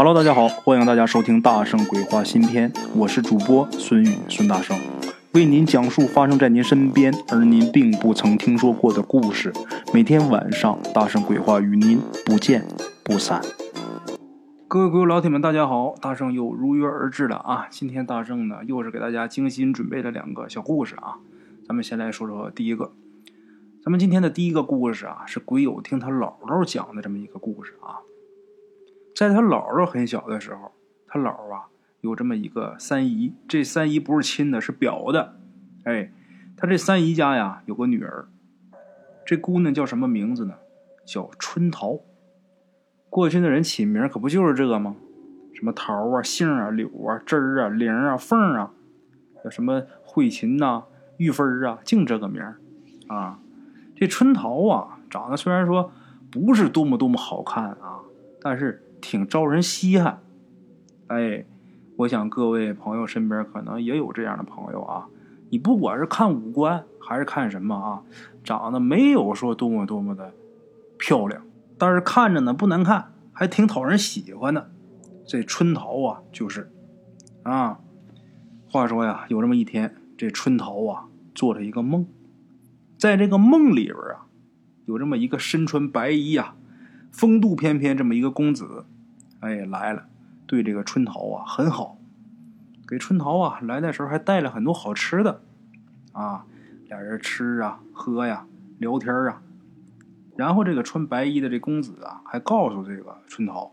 Hello，大家好，欢迎大家收听《大圣鬼话》新篇，我是主播孙宇，孙大圣为您讲述发生在您身边而您并不曾听说过的故事。每天晚上，《大圣鬼话》与您不见不散。各位鬼友老铁们，大家好，大圣又如约而至了啊！今天大圣呢，又是给大家精心准备了两个小故事啊。咱们先来说说第一个，咱们今天的第一个故事啊，是鬼友听他姥姥讲的这么一个故事啊。在他姥姥很小的时候，他姥啊有这么一个三姨，这三姨不是亲的，是表的。哎，他这三姨家呀有个女儿，这姑娘叫什么名字呢？叫春桃。过去的人起名可不就是这个吗？什么桃啊、杏啊、柳啊、枝儿啊、玲啊、凤啊，叫什么慧琴呐、玉芬啊，净这个名啊。这春桃啊，长得虽然说不是多么多么好看啊，但是。挺招人稀罕，哎，我想各位朋友身边可能也有这样的朋友啊。你不管是看五官还是看什么啊，长得没有说多么多么的漂亮，但是看着呢不难看，还挺讨人喜欢的。这春桃啊，就是啊。话说呀，有这么一天，这春桃啊做了一个梦，在这个梦里边啊，有这么一个身穿白衣呀。风度翩翩这么一个公子，哎来了，对这个春桃啊很好，给春桃啊来的时候还带了很多好吃的，啊，俩人吃啊喝呀聊天啊，然后这个穿白衣的这公子啊还告诉这个春桃，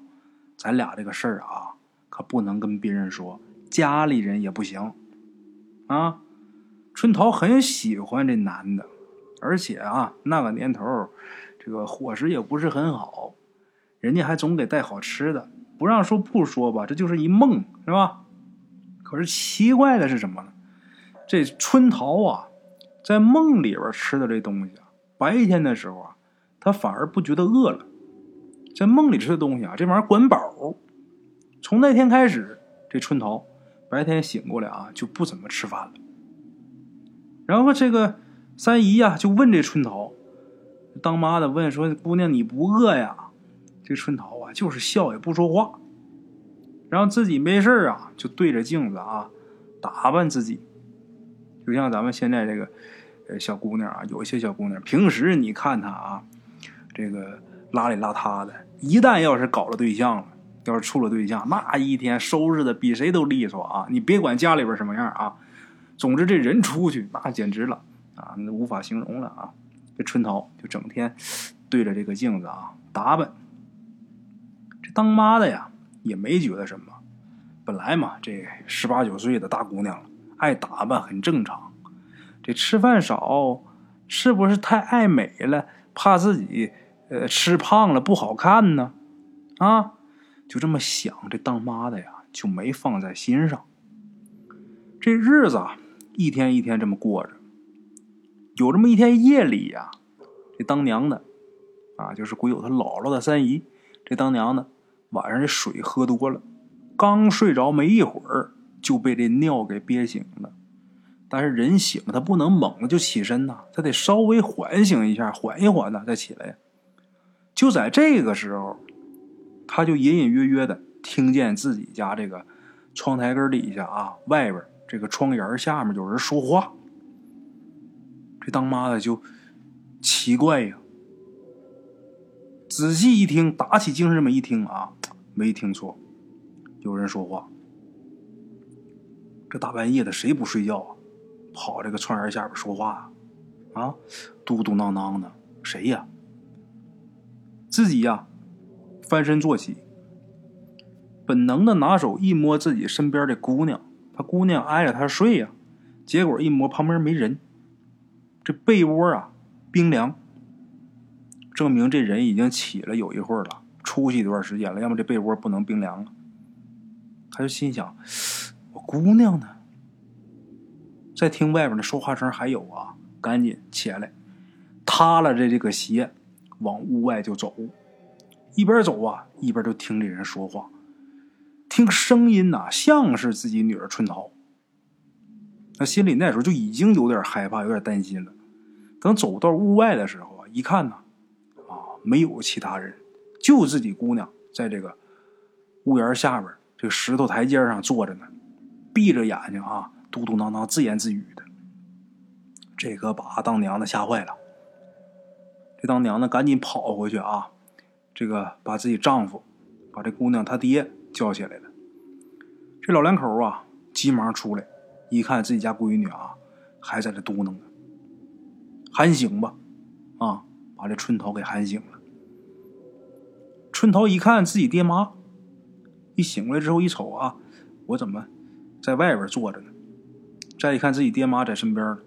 咱俩这个事儿啊可不能跟别人说，家里人也不行，啊，春桃很喜欢这男的，而且啊那个年头。这个伙食也不是很好，人家还总给带好吃的，不让说不说吧，这就是一梦，是吧？可是奇怪的是什么呢？这春桃啊，在梦里边吃的这东西啊，白天的时候啊，他反而不觉得饿了。在梦里吃的东西啊，这玩意儿管饱。从那天开始，这春桃白天醒过来啊，就不怎么吃饭了。然后这个三姨呀，就问这春桃。当妈的问说：“姑娘，你不饿呀？”这春桃啊，就是笑也不说话，然后自己没事啊，就对着镜子啊打扮自己，就像咱们现在这个呃小姑娘啊，有一些小姑娘，平时你看她啊，这个邋里邋遢的，一旦要是搞了对象了，要是处了对象，那一天收拾的比谁都利索啊！你别管家里边什么样啊，总之这人出去那简直了啊，那无法形容了啊！这春桃就整天对着这个镜子啊打扮，当妈的呀也没觉得什么，本来嘛这十八九岁的大姑娘了爱打扮很正常。这吃饭少是不是太爱美了？怕自己呃吃胖了不好看呢？啊，就这么想，这当妈的呀就没放在心上。这日子啊一天一天这么过着。有这么一天夜里呀，这当娘的，啊，就是鬼友他姥姥的三姨，这当娘的晚上这水喝多了，刚睡着没一会儿就被这尿给憋醒了。但是人醒了他不能猛的就起身呐，他得稍微缓醒一下，缓一缓呢再起来。就在这个时候，他就隐隐约约的听见自己家这个窗台根底下啊，外边这个窗沿下面有人说话。这当妈的就奇怪呀，仔细一听，打起精神这么一听啊，没听错，有人说话。这大半夜的，谁不睡觉啊？跑这个窗帘下边说话啊？嘟嘟囔囔的，谁呀？自己呀，翻身坐起，本能的拿手一摸自己身边的姑娘，他姑娘挨着他睡呀，结果一摸旁边没人。这被窝啊，冰凉，证明这人已经起了有一会儿了，出去一段时间了，要么这被窝不能冰凉了。他就心想：我姑娘呢？再听外边的说话声还有啊，赶紧起来，踏了这这个鞋，往屋外就走。一边走啊，一边就听这人说话，听声音呐，像是自己女儿春桃。他心里那时候就已经有点害怕，有点担心了。等走到屋外的时候啊，一看呢，啊，没有其他人，就自己姑娘在这个屋檐下边这个石头台阶上坐着呢，闭着眼睛啊，嘟嘟囔囔自言自语的。这可把当娘的吓坏了。这当娘的赶紧跑回去啊，这个把自己丈夫，把这姑娘她爹叫起来了。这老两口啊，急忙出来，一看自己家闺女啊，还在这嘟囔呢，喊醒吧，啊，把这春桃给喊醒了。春桃一看自己爹妈，一醒过来之后一瞅啊，我怎么在外边坐着呢？再一看自己爹妈在身边，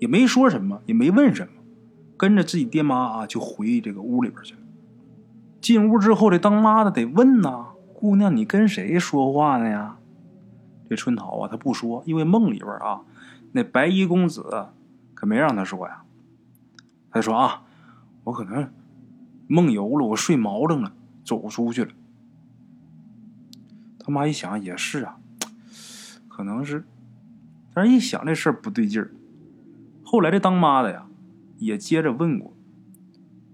也没说什么，也没问什么，跟着自己爹妈啊就回这个屋里边去了。进屋之后，这当妈的得问呐：“姑娘，你跟谁说话呢呀？”这春桃啊，她不说，因为梦里边啊，那白衣公子可没让她说呀。她说啊，我可能。梦游了，我睡毛楞了，走出去了。他妈一想也是啊，可能是，但是一想这事儿不对劲儿。后来这当妈的呀，也接着问过，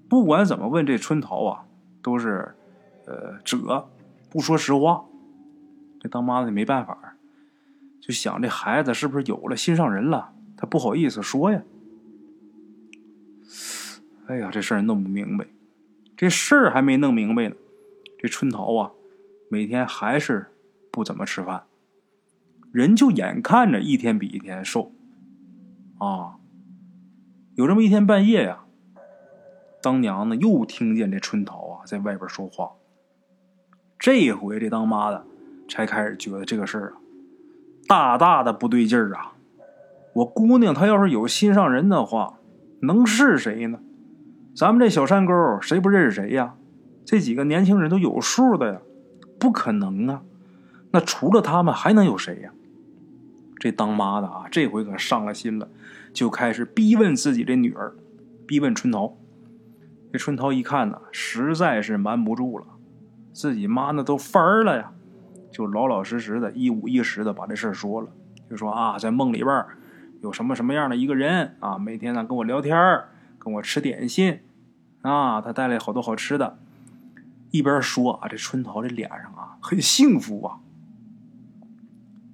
不管怎么问，这春桃啊都是呃褶，不说实话。这当妈的没办法，就想这孩子是不是有了心上人了，他不好意思说呀。哎呀，这事儿弄不明白。这事儿还没弄明白呢，这春桃啊，每天还是不怎么吃饭，人就眼看着一天比一天瘦，啊，有这么一天半夜呀，当娘的又听见这春桃啊在外边说话，这回这当妈的才开始觉得这个事儿啊，大大的不对劲儿啊，我姑娘她要是有心上人的话，能是谁呢？咱们这小山沟谁不认识谁呀？这几个年轻人都有数的呀，不可能啊！那除了他们还能有谁呀？这当妈的啊，这回可上了心了，就开始逼问自己这女儿，逼问春桃。这春桃一看呢，实在是瞒不住了，自己妈那都翻了呀，就老老实实的一五一十的把这事说了，就说啊，在梦里边有什么什么样的一个人啊，每天呢跟我聊天跟我吃点心，啊，他带来好多好吃的。一边说啊，这春桃这脸上啊很幸福啊。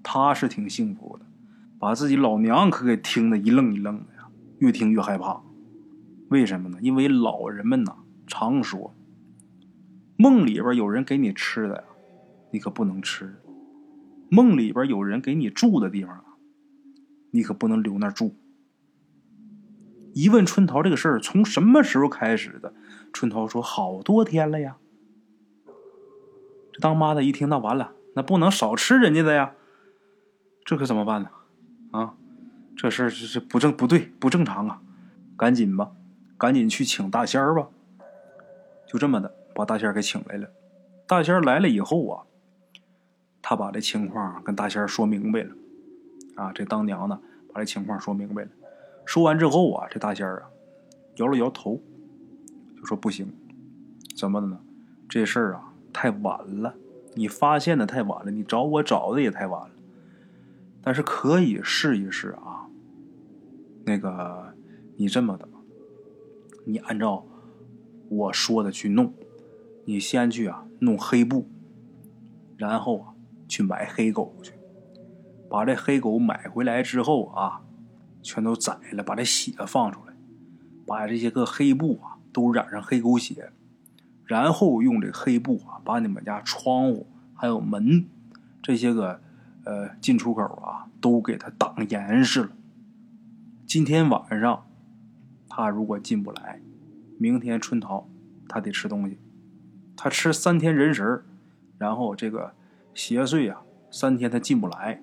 他是挺幸福的，把自己老娘可给听得一愣一愣的呀，越听越害怕。为什么呢？因为老人们呐常说，梦里边有人给你吃的呀，你可不能吃；梦里边有人给你住的地方啊，你可不能留那住。一问春桃这个事儿从什么时候开始的？春桃说：“好多天了呀。”这当妈的一听，那完了，那不能少吃人家的呀。这可怎么办呢？啊，这事儿这这不正不对不正常啊！赶紧吧，赶紧去请大仙儿吧。就这么的把大仙儿给请来了。大仙儿来了以后啊，他把这情况跟大仙儿说明白了。啊，这当娘的把这情况说明白了。说完之后啊，这大仙儿啊，摇了摇头，就说：“不行，怎么的呢？这事儿啊太晚了，你发现的太晚了，你找我找的也太晚了。但是可以试一试啊。那个，你这么的，你按照我说的去弄。你先去啊弄黑布，然后啊去买黑狗去，把这黑狗买回来之后啊。”全都宰了，把这血放出来，把这些个黑布啊都染上黑狗血，然后用这黑布啊把你们家窗户还有门这些个呃进出口啊都给它挡严实了。今天晚上他如果进不来，明天春桃他得吃东西，他吃三天人食然后这个邪祟啊三天他进不来，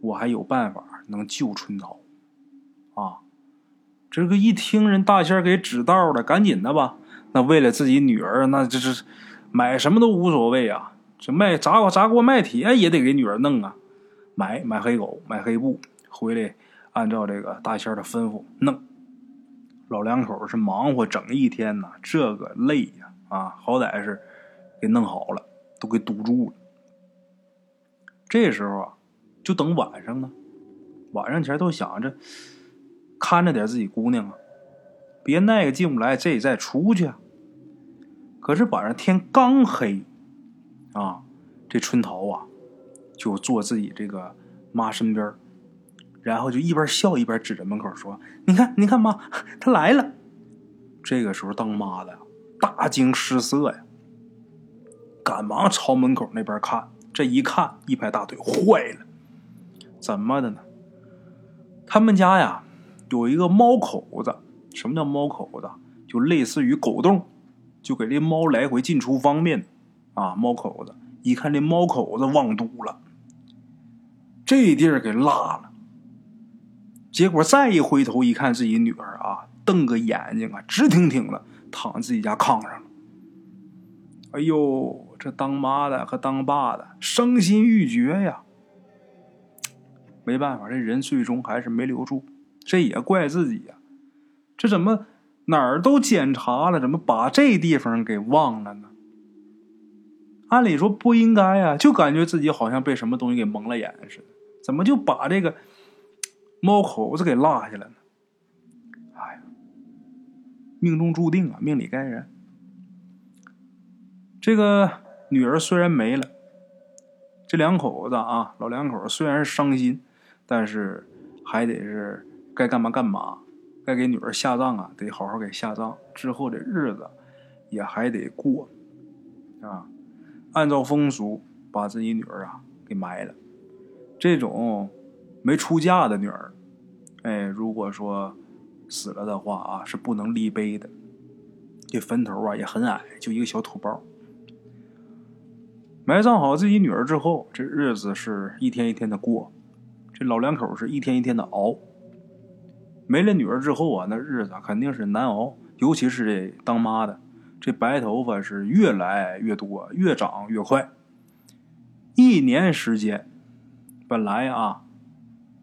我还有办法能救春桃。啊，这个一听人大仙给指道了，赶紧的吧。那为了自己女儿，那这是买什么都无所谓啊。这卖砸锅砸锅卖铁也得给女儿弄啊。买买黑狗，买黑布，回来按照这个大仙的吩咐弄。老两口是忙活整一天呐，这个累呀啊！好歹是给弄好了，都给堵住了。这时候啊，就等晚上呢。晚上前都想着。看着点自己姑娘啊，别那个进不来，这再出去啊。可是晚上天刚黑，啊，这春桃啊，就坐自己这个妈身边然后就一边笑一边指着门口说：“你看，你看，妈，他来了。”这个时候，当妈的大惊失色呀，赶忙朝门口那边看。这一看，一拍大腿，坏了，怎么的呢？他们家呀有一个猫口子，什么叫猫口子？就类似于狗洞，就给这猫来回进出方便啊。猫口子一看这猫口子忘堵了，这地儿给落了。结果再一回头一看，自己女儿啊，瞪个眼睛啊，直挺挺的躺自己家炕上了。哎呦，这当妈的和当爸的伤心欲绝呀！没办法，这人最终还是没留住，这也怪自己呀。这怎么哪儿都检查了，怎么把这地方给忘了呢？按理说不应该呀，就感觉自己好像被什么东西给蒙了眼似的，怎么就把这个？猫口子给落下了呢，哎呀，命中注定啊，命里该然。这个女儿虽然没了，这两口子啊，老两口虽然伤心，但是还得是该干嘛干嘛，该给女儿下葬啊，得好好给下葬。之后的日子也还得过啊，按照风俗把自己女儿啊给埋了。这种。没出嫁的女儿，哎，如果说死了的话啊，是不能立碑的。这坟头啊也很矮，就一个小土包。埋葬好自己女儿之后，这日子是一天一天的过，这老两口是一天一天的熬。没了女儿之后啊，那日子肯定是难熬，尤其是这当妈的，这白头发是越来越多，越长越快。一年时间，本来啊。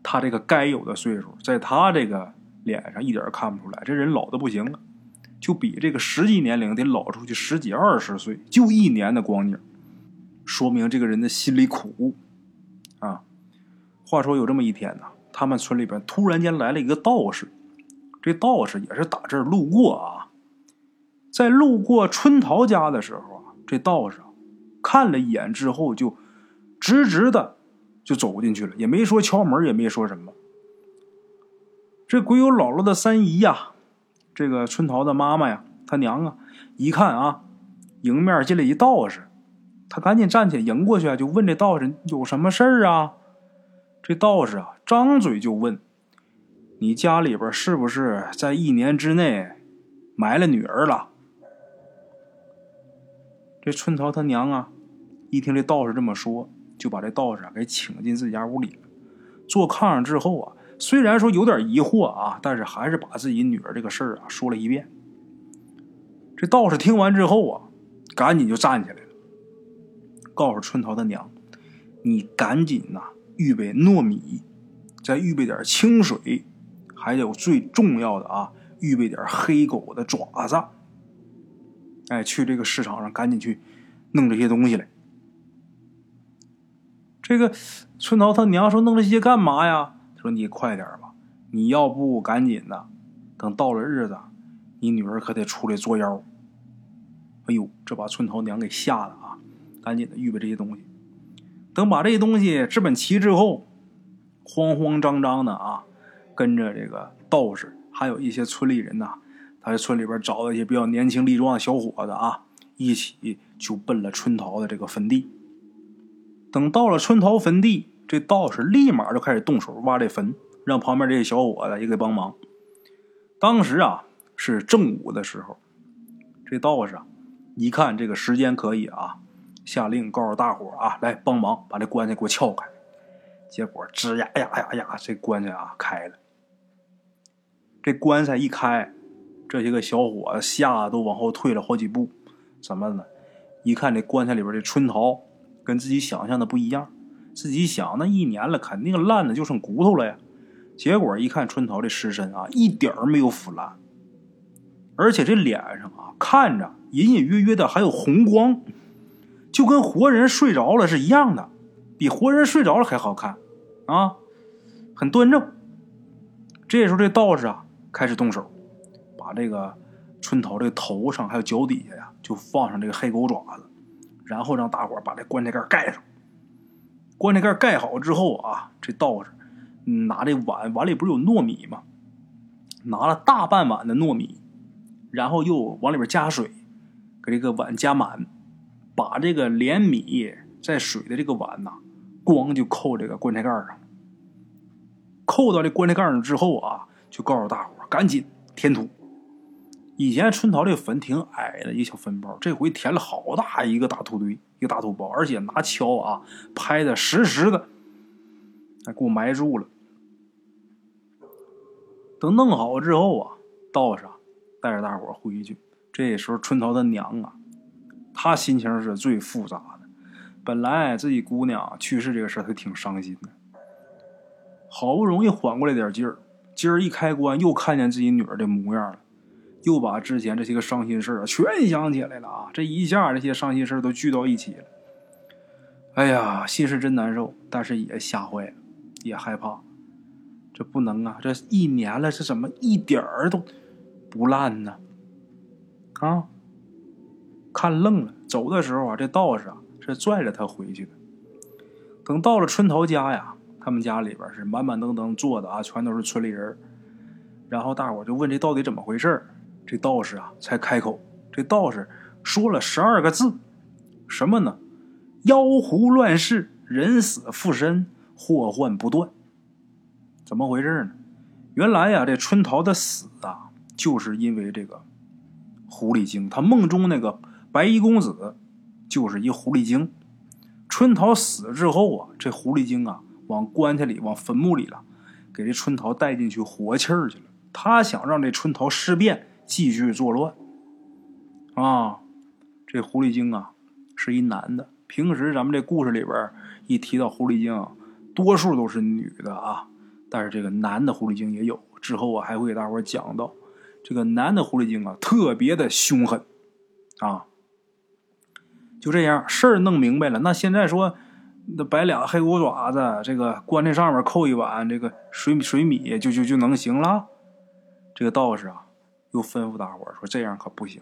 他这个该有的岁数，在他这个脸上一点看不出来，这人老的不行了，就比这个实际年龄得老出去十几二十岁，就一年的光景，说明这个人的心里苦啊。话说有这么一天呢，他们村里边突然间来了一个道士，这道士也是打这儿路过啊，在路过春桃家的时候啊，这道士看了一眼之后，就直直的。就走进去了，也没说敲门，也没说什么。这鬼友姥姥的三姨呀，这个春桃的妈妈呀，她娘啊，一看啊，迎面进来一道士，她赶紧站起来迎过去啊，就问这道士有什么事儿啊？这道士啊，张嘴就问：“你家里边是不是在一年之内埋了女儿了？”这春桃她娘啊，一听这道士这么说。就把这道士啊给请进自己家屋里了。坐炕上之后啊，虽然说有点疑惑啊，但是还是把自己女儿这个事儿啊说了一遍。这道士听完之后啊，赶紧就站起来了，告诉春桃他娘：“你赶紧呐，预备糯米，再预备点清水，还有最重要的啊，预备点黑狗的爪子。哎，去这个市场上赶紧去弄这些东西来。”这个春桃他娘说：“弄这些干嘛呀？”他说：“你快点吧，你要不赶紧的，等到了日子，你女儿可得出来作妖。”哎呦，这把春桃娘给吓了啊！赶紧的预备这些东西。等把这东西置办齐之后，慌慌张张的啊，跟着这个道士，还有一些村里人呐，他在村里边找了一些比较年轻力壮的小伙子啊，一起就奔了春桃的这个坟地。等到了春桃坟地，这道士立马就开始动手挖这坟，让旁边这些小伙子也给帮忙。当时啊是正午的时候，这道士啊一看这个时间可以啊，下令告诉大伙啊来帮忙把这棺材给我撬开。结果吱呀呀呀呀，这棺材啊开了。这棺材一开，这些个小伙子吓得都往后退了好几步。怎么呢？一看这棺材里边的春桃。跟自己想象的不一样，自己想那一年了，肯定烂的就剩骨头了呀。结果一看春桃这尸身啊，一点儿没有腐烂，而且这脸上啊，看着隐隐约约的还有红光，就跟活人睡着了是一样的，比活人睡着了还好看啊，很端正。这时候这道士啊开始动手，把这个春桃这个头上还有脚底下呀，就放上这个黑狗爪子。然后让大伙把这棺材盖盖上。棺材盖盖好之后啊，这道士拿这碗，碗里不是有糯米吗？拿了大半碗的糯米，然后又往里边加水，给这个碗加满，把这个连米在水的这个碗呐，咣就扣这个棺材盖上。扣到这棺材盖上之后啊，就告诉大伙赶紧填土。以前春桃这坟挺矮的一个小坟包，这回填了好大一个大土堆，一个大土包，而且拿锹啊拍的实实的，还给我埋住了。等弄好之后啊，道士带着大伙回去。这时候春桃的娘啊，他心情是最复杂的。本来自己姑娘去世这个事儿，她挺伤心的。好不容易缓过来点劲儿，今儿一开棺，又看见自己女儿的模样了。又把之前这些个伤心事啊全想起来了啊！这一下这些伤心事都聚到一起了。哎呀，心是真难受，但是也吓坏了，也害怕。这不能啊！这一年了，这怎么一点儿都不烂呢？啊！看愣了。走的时候啊，这道士啊是拽着他回去的。等到了春桃家呀，他们家里边是满满登登坐的啊，全都是村里人。然后大伙就问这到底怎么回事这道士啊，才开口。这道士说了十二个字，什么呢？妖狐乱世，人死复生，祸患不断。怎么回事呢？原来呀，这春桃的死啊，就是因为这个狐狸精。他梦中那个白衣公子，就是一狐狸精。春桃死之后啊，这狐狸精啊，往棺材里、往坟墓里了，给这春桃带进去活气儿去了。他想让这春桃尸变。继续作乱啊！这狐狸精啊，是一男的。平时咱们这故事里边一提到狐狸精，多数都是女的啊。但是这个男的狐狸精也有。之后我还会给大伙讲到，这个男的狐狸精啊，特别的凶狠啊。就这样，事儿弄明白了。那现在说，那摆俩黑狗爪子，这个棺材上面扣一碗这个水水米，就就就能行了。这个道士啊。又吩咐大伙说：“这样可不行，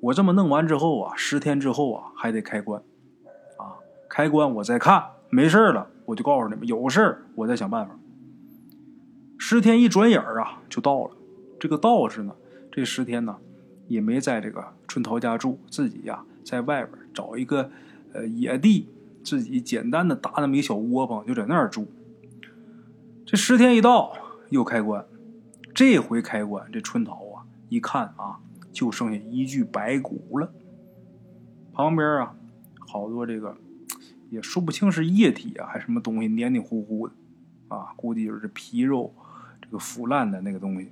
我这么弄完之后啊，十天之后啊，还得开棺，啊，开棺我再看，没事了，我就告诉你们，有事儿我再想办法。”十天一转眼儿啊，就到了。这个道士呢，这十天呢，也没在这个春桃家住，自己呀，在外边找一个呃野地，自己简单的搭那么一小窝棚，就在那儿住。这十天一到，又开棺。这回开棺，这春桃啊，一看啊，就剩下一具白骨了。旁边啊，好多这个也说不清是液体啊，还是什么东西，黏黏糊糊的啊，估计就是皮肉这个腐烂的那个东西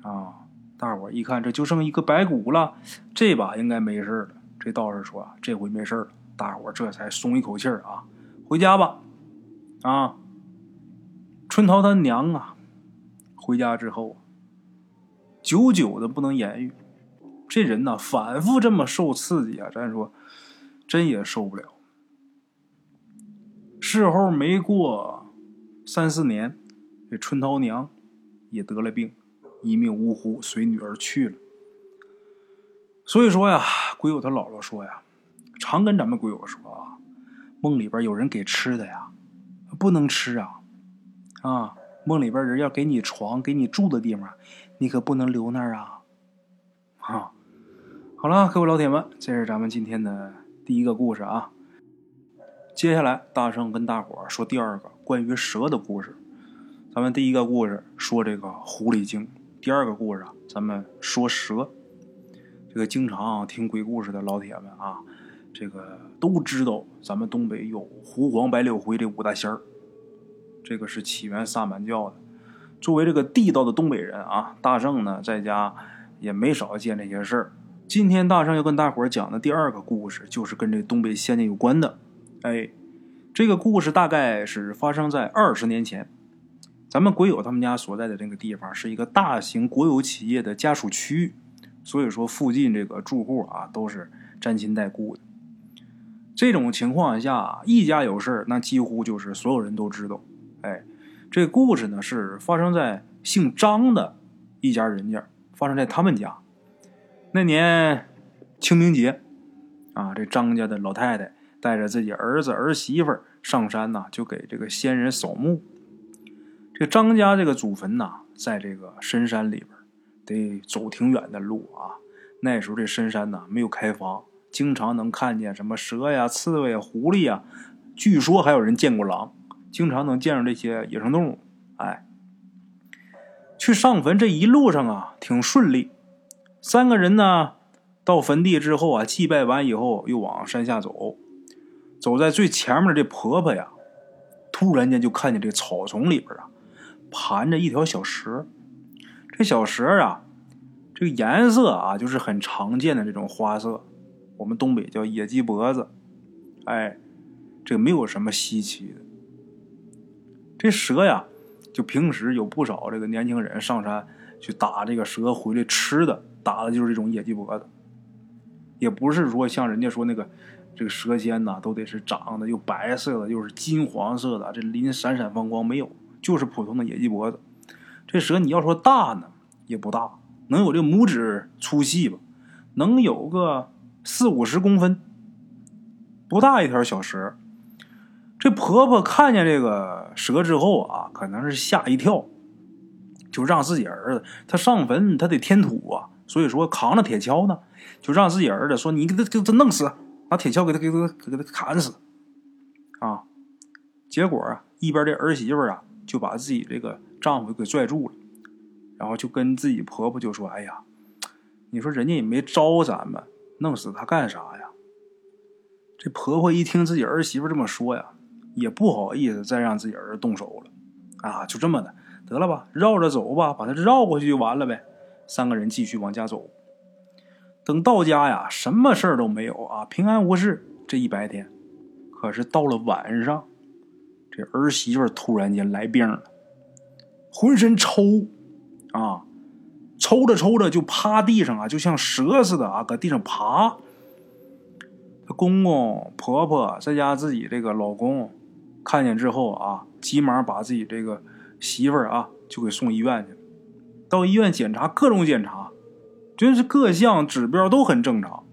啊。大伙一看，这就剩一个白骨了，这把应该没事了。这道士说：“这回没事了。”大伙这才松一口气啊，回家吧。啊，春桃她娘啊。回家之后，久久的不能言语。这人呢，反复这么受刺激啊，咱说真也受不了。事后没过三四年，这春桃娘也得了病，一命呜呼，随女儿去了。所以说呀，鬼友他姥姥说呀，常跟咱们鬼友说啊，梦里边有人给吃的呀，不能吃啊，啊。梦里边人要给你床，给你住的地方，你可不能留那儿啊！啊，好了，各位老铁们，这是咱们今天的第一个故事啊。接下来，大圣跟大伙说第二个关于蛇的故事。咱们第一个故事说这个狐狸精，第二个故事啊咱们说蛇。这个经常听鬼故事的老铁们啊，这个都知道，咱们东北有狐黄白柳灰这五大仙儿。这个是起源萨满教的。作为这个地道的东北人啊，大圣呢在家也没少见这些事儿。今天大圣要跟大伙儿讲的第二个故事，就是跟这东北仙界有关的。哎，这个故事大概是发生在二十年前。咱们鬼友他们家所在的这个地方是一个大型国有企业的家属区，所以说附近这个住户啊都是沾亲带故的。这种情况下，一家有事那几乎就是所有人都知道。哎，这故事呢是发生在姓张的一家人家，发生在他们家。那年清明节，啊，这张家的老太太带着自己儿子儿媳妇上山呐，就给这个先人扫墓。这张家这个祖坟呐，在这个深山里边，得走挺远的路啊。那时候这深山呐没有开发，经常能看见什么蛇呀、刺猬、狐狸呀，据说还有人见过狼，经常能见着这些野生动物。哎，去上坟这一路上啊，挺顺利。三个人呢，到坟地之后啊，祭拜完以后，又往山下走。走在最前面的这婆婆呀，突然间就看见这草丛里边啊。盘着一条小蛇，这小蛇啊，这个颜色啊，就是很常见的这种花色，我们东北叫野鸡脖子，哎，这没有什么稀奇的。这蛇呀，就平时有不少这个年轻人上山去打这个蛇回来吃的，打的就是这种野鸡脖子，也不是说像人家说那个这个蛇仙呐，都得是长得又白色的又是金黄色的，这鳞闪闪放光，没有。就是普通的野鸡脖子，这蛇你要说大呢，也不大，能有这拇指粗细吧？能有个四五十公分，不大一条小蛇。这婆婆看见这个蛇之后啊，可能是吓一跳，就让自己儿子他上坟，他得添土啊，所以说扛着铁锹呢，就让自己儿子说：“你给他给他弄死，拿铁锹给他给他给他砍死。”啊，结果啊，一边的儿媳妇啊。就把自己这个丈夫给拽住了，然后就跟自己婆婆就说：“哎呀，你说人家也没招咱们，弄死他干啥呀？”这婆婆一听自己儿媳妇这么说呀，也不好意思再让自己儿子动手了，啊，就这么的，得了吧，绕着走吧，把他绕过去就完了呗。三个人继续往家走，等到家呀，什么事儿都没有啊，平安无事。这一白天，可是到了晚上。这儿媳妇突然间来病了，浑身抽，啊，抽着抽着就趴地上啊，就像蛇似的啊，搁地上爬。公公婆婆在家自己这个老公看见之后啊，急忙把自己这个媳妇啊就给送医院去了。到医院检查，各种检查，真是各项指标都很正常。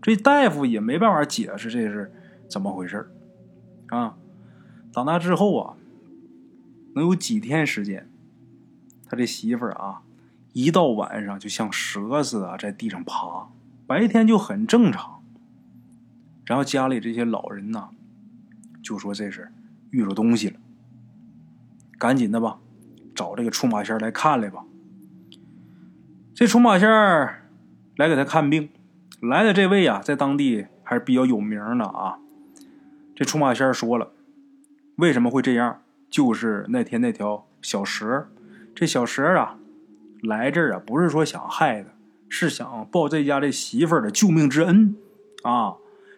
这大夫也没办法解释这是怎么回事啊。长大之后啊，能有几天时间，他这媳妇儿啊，一到晚上就像蛇似的在地上爬，白天就很正常。然后家里这些老人呐，就说这是遇着东西了，赶紧的吧，找这个出马仙来看来吧。这出马仙来给他看病，来的这位啊，在当地还是比较有名的啊。这出马仙说了。为什么会这样？就是那天那条小蛇，这小蛇啊，来这儿啊，不是说想害他，是想报这家这媳妇儿的救命之恩啊。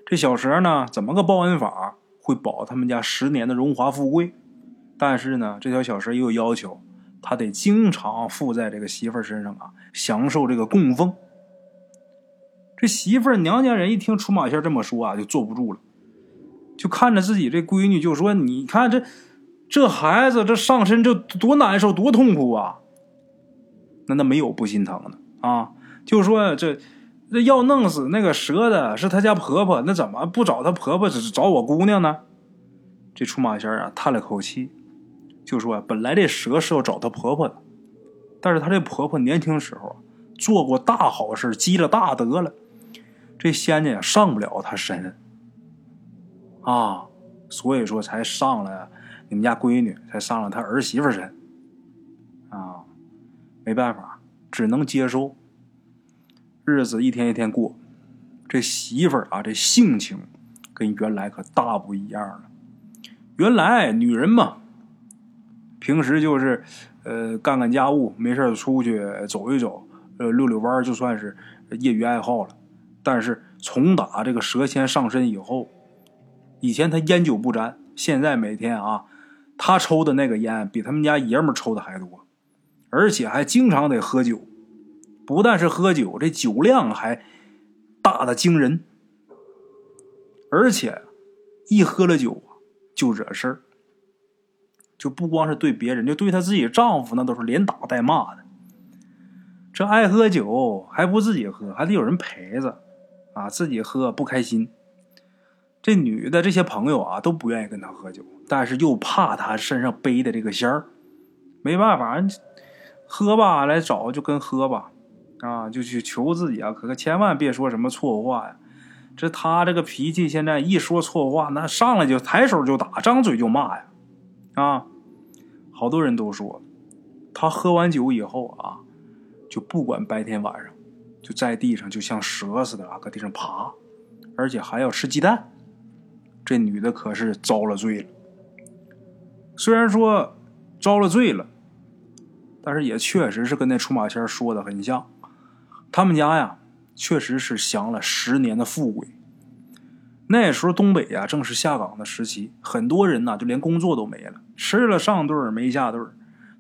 这小蛇呢，怎么个报恩法？会保他们家十年的荣华富贵。但是呢，这条小蛇也有要求，他得经常附在这个媳妇儿身上啊，享受这个供奉。这媳妇儿娘家人一听出马仙这么说啊，就坐不住了。就看着自己这闺女，就说：“你看这这孩子，这上身这多难受，多痛苦啊！那那没有不心疼的啊？就说这这要弄死那个蛇的是他家婆婆，那怎么不找他婆婆，只是找我姑娘呢？”这出马仙啊，叹了口气，就说：“本来这蛇是要找她婆婆的，但是她这婆婆年轻时候做过大好事，积了大德了，这仙家也上不了她身。”啊，所以说才上了你们家闺女，才上了他儿媳妇身。啊，没办法，只能接受。日子一天一天过，这媳妇儿啊，这性情跟原来可大不一样了。原来女人嘛，平时就是呃干干家务，没事出去走一走，呃溜溜弯就算是业余爱好了。但是从打这个蛇仙上身以后，以前他烟酒不沾，现在每天啊，他抽的那个烟比他们家爷们抽的还多，而且还经常得喝酒。不但是喝酒，这酒量还大的惊人。而且一喝了酒就惹事儿，就不光是对别人，就对他自己丈夫那都是连打带骂的。这爱喝酒还不自己喝，还得有人陪着。啊，自己喝不开心。这女的这些朋友啊都不愿意跟他喝酒，但是又怕他身上背的这个仙儿，没办法，喝吧，来找就跟喝吧，啊，就去求自己啊，可可千万别说什么错话呀。这他这个脾气，现在一说错话，那上来就抬手就打，张嘴就骂呀，啊，好多人都说，他喝完酒以后啊，就不管白天晚上，就在地上就像蛇似的啊，搁地上爬，而且还要吃鸡蛋。这女的可是遭了罪了。虽然说遭了罪了，但是也确实是跟那出马仙说的很像。他们家呀，确实是享了十年的富贵。那时候东北呀，正是下岗的时期，很多人呐就连工作都没了，吃了上顿没下顿。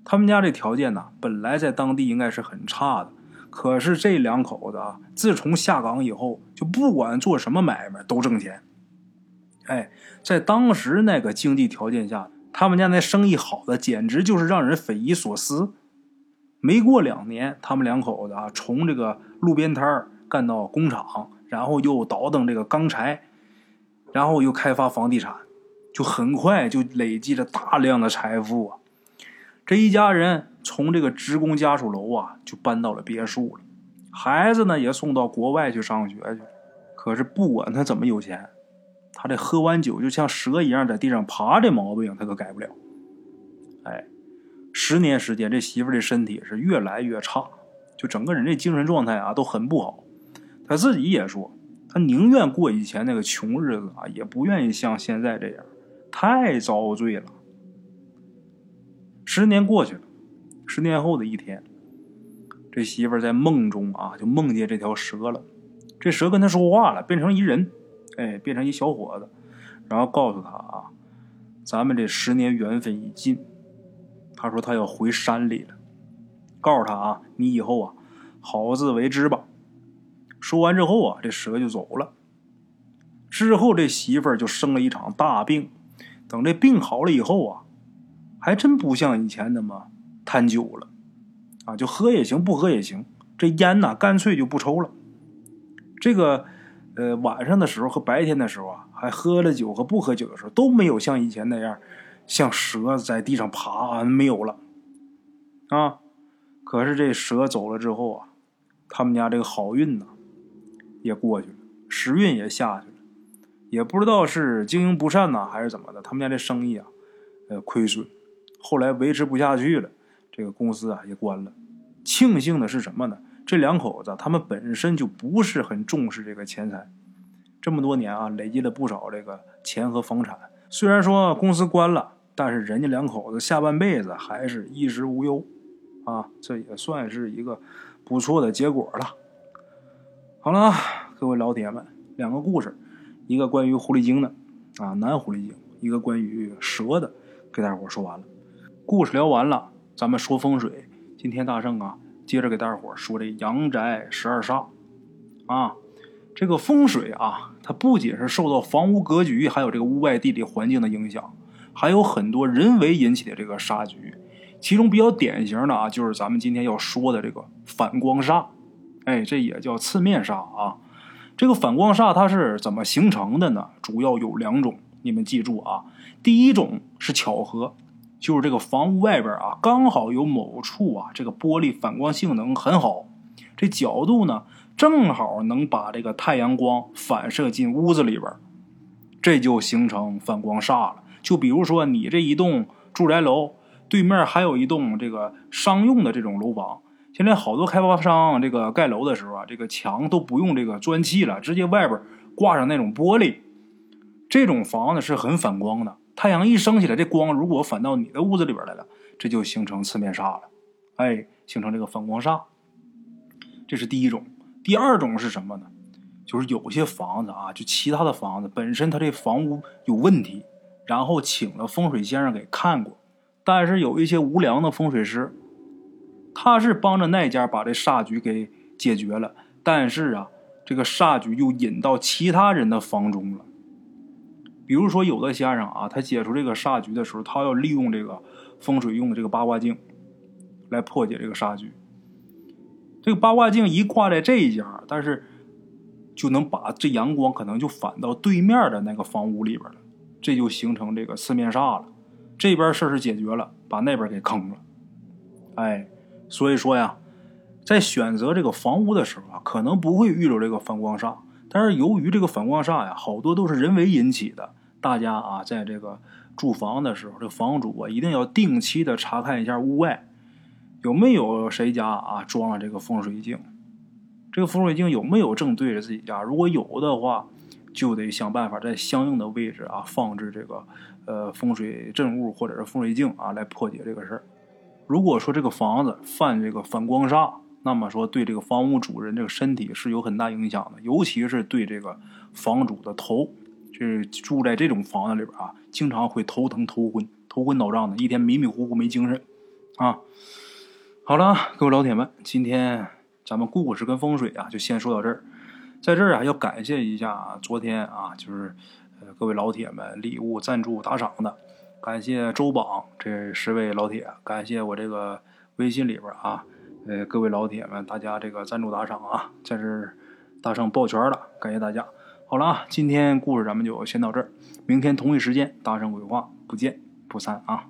他们家这条件呐，本来在当地应该是很差的，可是这两口子啊，自从下岗以后，就不管做什么买卖都挣钱。哎，在当时那个经济条件下，他们家那生意好的简直就是让人匪夷所思。没过两年，他们两口子啊，从这个路边摊干到工厂，然后又倒腾这个钢材，然后又开发房地产，就很快就累积着大量的财富啊。这一家人从这个职工家属楼啊，就搬到了别墅了，孩子呢也送到国外去上学去。可是不管他怎么有钱。他这喝完酒就像蛇一样在地上爬，这毛病他可改不了。哎，十年时间，这媳妇的身体是越来越差，就整个人这精神状态啊都很不好。他自己也说，他宁愿过以前那个穷日子啊，也不愿意像现在这样，太遭罪了。十年过去了，十年后的一天，这媳妇在梦中啊就梦见这条蛇了，这蛇跟他说话了，变成一人。哎，变成一小伙子，然后告诉他啊，咱们这十年缘分已尽。他说他要回山里了，告诉他啊，你以后啊，好自为之吧。说完之后啊，这蛇就走了。之后这媳妇儿就生了一场大病，等这病好了以后啊，还真不像以前那么贪酒了，啊，就喝也行，不喝也行。这烟呢，干脆就不抽了。这个。呃，晚上的时候和白天的时候啊，还喝了酒和不喝酒的时候都没有像以前那样，像蛇在地上爬，没有了，啊。可是这蛇走了之后啊，他们家这个好运呢，也过去了，时运也下去了，也不知道是经营不善呢，还是怎么的，他们家这生意啊，呃，亏损，后来维持不下去了，这个公司啊也关了。庆幸的是什么呢？这两口子，他们本身就不是很重视这个钱财，这么多年啊，累积了不少这个钱和房产。虽然说公司关了，但是人家两口子下半辈子还是衣食无忧，啊，这也算是一个不错的结果了。好了，各位老铁们，两个故事，一个关于狐狸精的，啊，男狐狸精；一个关于蛇的，给大伙说完了。故事聊完了，咱们说风水。今天大圣啊。接着给大伙说这阳宅十二煞，啊，这个风水啊，它不仅是受到房屋格局，还有这个屋外地理环境的影响，还有很多人为引起的这个煞局。其中比较典型的啊，就是咱们今天要说的这个反光煞，哎，这也叫次面煞啊。这个反光煞它是怎么形成的呢？主要有两种，你们记住啊。第一种是巧合。就是这个房屋外边啊，刚好有某处啊，这个玻璃反光性能很好，这角度呢正好能把这个太阳光反射进屋子里边，这就形成反光煞了。就比如说你这一栋住宅楼对面还有一栋这个商用的这种楼房，现在好多开发商这个盖楼的时候啊，这个墙都不用这个砖砌了，直接外边挂上那种玻璃，这种房子是很反光的。太阳一升起来，这光如果反到你的屋子里边来了，这就形成四面煞了，哎，形成这个反光煞。这是第一种。第二种是什么呢？就是有些房子啊，就其他的房子本身它这房屋有问题，然后请了风水先生给看过，但是有一些无良的风水师，他是帮着那家把这煞局给解决了，但是啊，这个煞局又引到其他人的房中了。比如说，有的先生啊，他解除这个煞局的时候，他要利用这个风水用的这个八卦镜来破解这个煞局。这个八卦镜一挂在这一家，但是就能把这阳光可能就反到对面的那个房屋里边了，这就形成这个四面煞了。这边事儿是解决了，把那边给坑了。哎，所以说呀，在选择这个房屋的时候啊，可能不会遇到这个反光煞，但是由于这个反光煞呀，好多都是人为引起的。大家啊，在这个住房的时候，这房主啊，一定要定期的查看一下屋外有没有谁家啊装了这个风水镜。这个风水镜有没有正对着自己家？如果有的话，就得想办法在相应的位置啊放置这个呃风水镇物或者是风水镜啊，来破解这个事儿。如果说这个房子犯这个反光煞，那么说对这个房屋主人这个身体是有很大影响的，尤其是对这个房主的头，是住在这种房子里边啊，经常会头疼、头昏、头昏脑胀的，一天迷迷糊糊没精神啊。好了，各位老铁们，今天。咱们故事跟风水啊，就先说到这儿。在这儿啊，要感谢一下昨天啊，就是呃各位老铁们礼物赞助打赏的，感谢周榜这十位老铁，感谢我这个微信里边啊，呃各位老铁们，大家这个赞助打赏啊，在这儿大圣抱拳了，感谢大家。好了啊，今天故事咱们就先到这儿，明天同一时间大圣鬼话不见不散啊。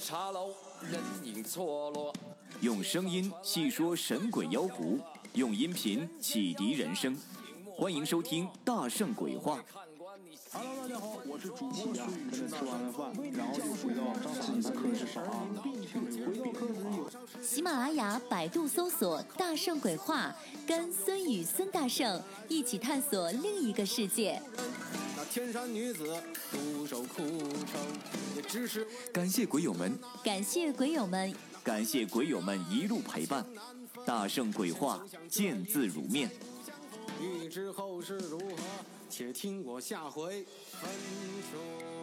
茶楼。人影错落，用声音细说神鬼妖狐，用音频启迪人生。欢迎收听《大圣鬼话》。Hello，大家好，我是主播孙宇。吃完了饭，然后就回到自己的课室上啊。喜马拉雅、百度搜索“大圣鬼话”，跟孙宇、孙大圣一起探索另一个世界。那天山女子独守枯城。也只是感谢鬼友们，感谢鬼友们，感谢鬼友们一路陪伴。大圣鬼话，见字如面。欲知后事如何，且听我下回分说。